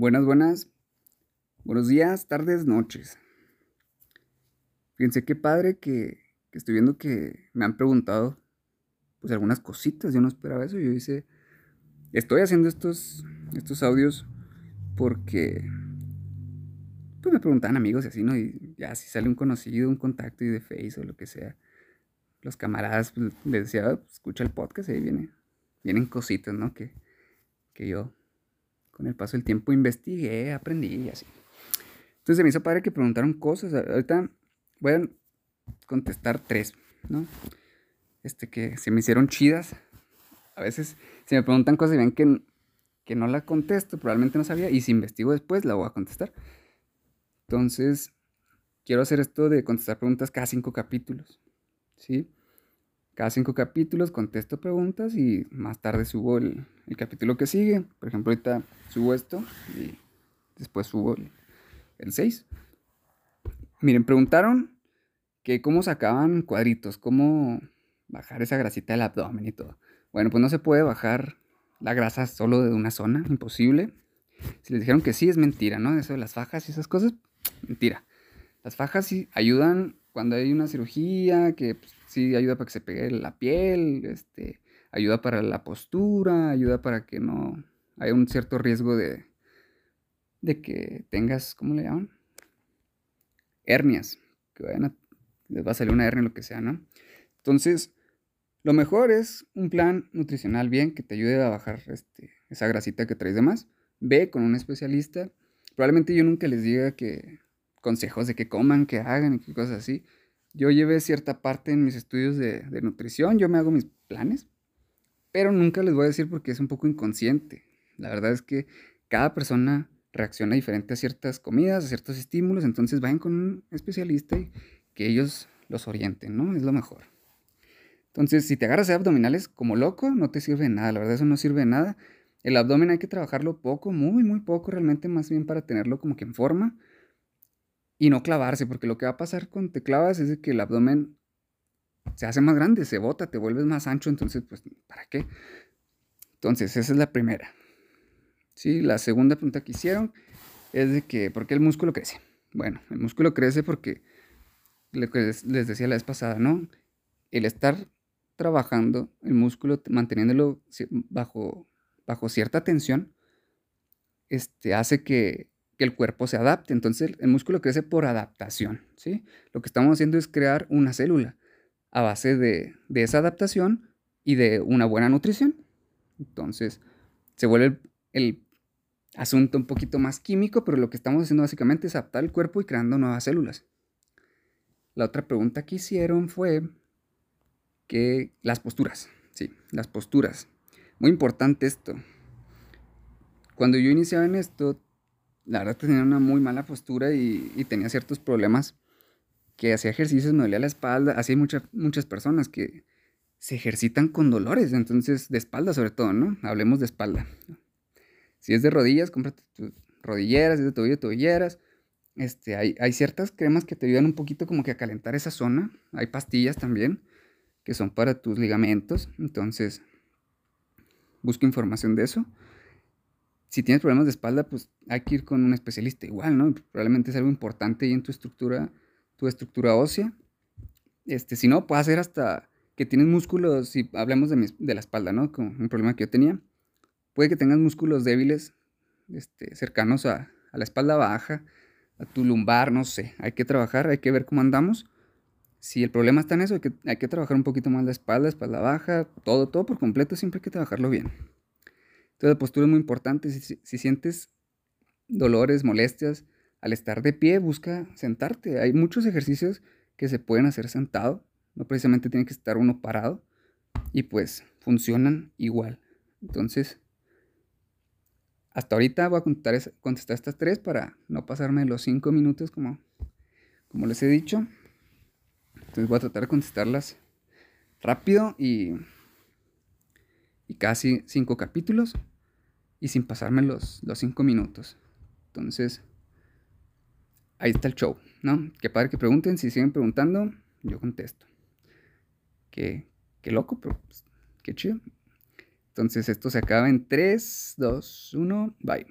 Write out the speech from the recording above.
Buenas, buenas. Buenos días, tardes, noches. Fíjense qué padre que, estoy viendo que me han preguntado pues algunas cositas. Yo no esperaba eso. Yo hice. Estoy haciendo estos, estos audios porque pues me preguntan amigos y así, ¿no? Y ya si sale un conocido, un contacto y de Face o lo que sea. Los camaradas pues, les decía, pues, escucha el podcast y ahí viene, vienen cositas, ¿no? Que, que yo con el paso del tiempo investigué, aprendí y así. Entonces se me hizo padre que preguntaron cosas. Ahorita voy a contestar tres, ¿no? Este que se me hicieron chidas. A veces si me preguntan cosas y ven que, que no la contesto, probablemente no sabía. Y si investigo después, la voy a contestar. Entonces, quiero hacer esto de contestar preguntas cada cinco capítulos. ¿Sí? Cada cinco capítulos contesto preguntas y más tarde subo el, capítulo que sigue. Por ejemplo, ahorita subo esto y después subo el, 6. Miren, preguntaron que cómo sacaban cuadritos, cómo bajar esa grasita del abdomen y todo. Bueno, pues no se puede bajar la grasa solo de una zona, imposible. Si les dijeron que sí, es mentira, ¿no? Eso de las fajas y esas cosas, mentira. Las fajas sí ayudan cuando hay una cirugía, que pues, sí ayuda para que se pegue la piel, este, ayuda para la postura, ayuda para que no haya un cierto riesgo de, de que tengas, ¿cómo le llaman? Hernias, que vayan a, les va a salir una hernia, lo que sea, ¿no? Entonces, lo mejor es un plan nutricional bien que te ayude a bajar este, esa grasita que traes de más. Ve con un especialista. Probablemente yo nunca les diga que consejos de que coman, que hagan y qué cosas así. Yo llevé cierta parte en mis estudios de, nutrición, yo me hago mis planes, pero nunca les voy a decir porque es un poco inconsciente. La verdad es que cada persona reacciona diferente a ciertas comidas, a ciertos estímulos, entonces vayan con un especialista y que ellos los orienten, ¿no? Es lo mejor. Entonces, si te agarras de abdominales como loco, no te sirve nada, la verdad eso no sirve de nada. El abdomen hay que trabajarlo poco, muy, muy poco, realmente más bien para tenerlo como que en forma y no clavarse, porque lo que va a pasar cuando te clavas es que el abdomen se hace más grande, se bota, te vuelves más ancho, entonces, pues, ¿para qué? Entonces, esa es la primera. Sí, la segunda pregunta que hicieron es de que, ¿por qué el músculo crece? Bueno, el músculo crece porque, lo que les decía la vez pasada, ¿no? El estar trabajando el músculo, manteniéndolo bajo, bajo cierta tensión, este, hace que que el cuerpo se adapte. Entonces el músculo crece por adaptación, ¿sí? Lo que estamos haciendo es crear una célula a base de, esa adaptación y de una buena nutrición. Entonces se vuelve el, asunto un poquito más químico, pero lo que estamos haciendo básicamente es adaptar el cuerpo y creando nuevas células. La otra pregunta que hicieron fue que las posturas, sí, las posturas. Muy importante esto. Cuando yo iniciaba en esto, la verdad tenía una muy mala postura y, tenía ciertos problemas que hacía ejercicios, me dolía la espalda, así hay muchas personas que se ejercitan con dolores, entonces de espalda sobre todo, ¿no? Hablemos de espalda. Si es de rodillas, cómprate tus rodilleras, si es de tobillo, tobilleras. Este, hay, hay ciertas cremas que te ayudan un poquito como que a calentar esa zona. Hay pastillas también que son para tus ligamentos. Entonces, busca información de eso si tienes problemas de espalda, pues hay que ir con un especialista igual, ¿no? Probablemente es algo importante ahí en tu estructura, tu estructura ósea. Este, si no, puede ser hasta que tienes músculos, si hablamos de, de la espalda, ¿no? Como un problema que yo tenía. Puede que tengas músculos débiles, este, cercanos a, a la espalda baja, a tu lumbar, no sé. Hay que trabajar, hay que ver cómo andamos. Si el problema está en eso, hay que, hay que trabajar un poquito más la espalda, espalda baja, todo, todo por completo, siempre hay que trabajarlo bien. Entonces la postura es muy importante. Si, sientes dolores, molestias, al estar de pie, busca sentarte. Hay muchos ejercicios que se pueden hacer sentado. No precisamente tiene que estar uno parado. Y pues funcionan igual. Entonces, hasta ahorita voy a contestar, contestar estas tres para no pasarme los cinco minutos como, como les he dicho. Entonces voy a tratar de contestarlas rápido y, y casi cinco capítulos y sin pasarme los, cinco minutos. Entonces, ahí está el show, ¿no? Qué padre que pregunten, si siguen preguntando, yo contesto. Qué, qué loco, pero pues, qué chido. Entonces esto se acaba en 3, 2, 1, bye.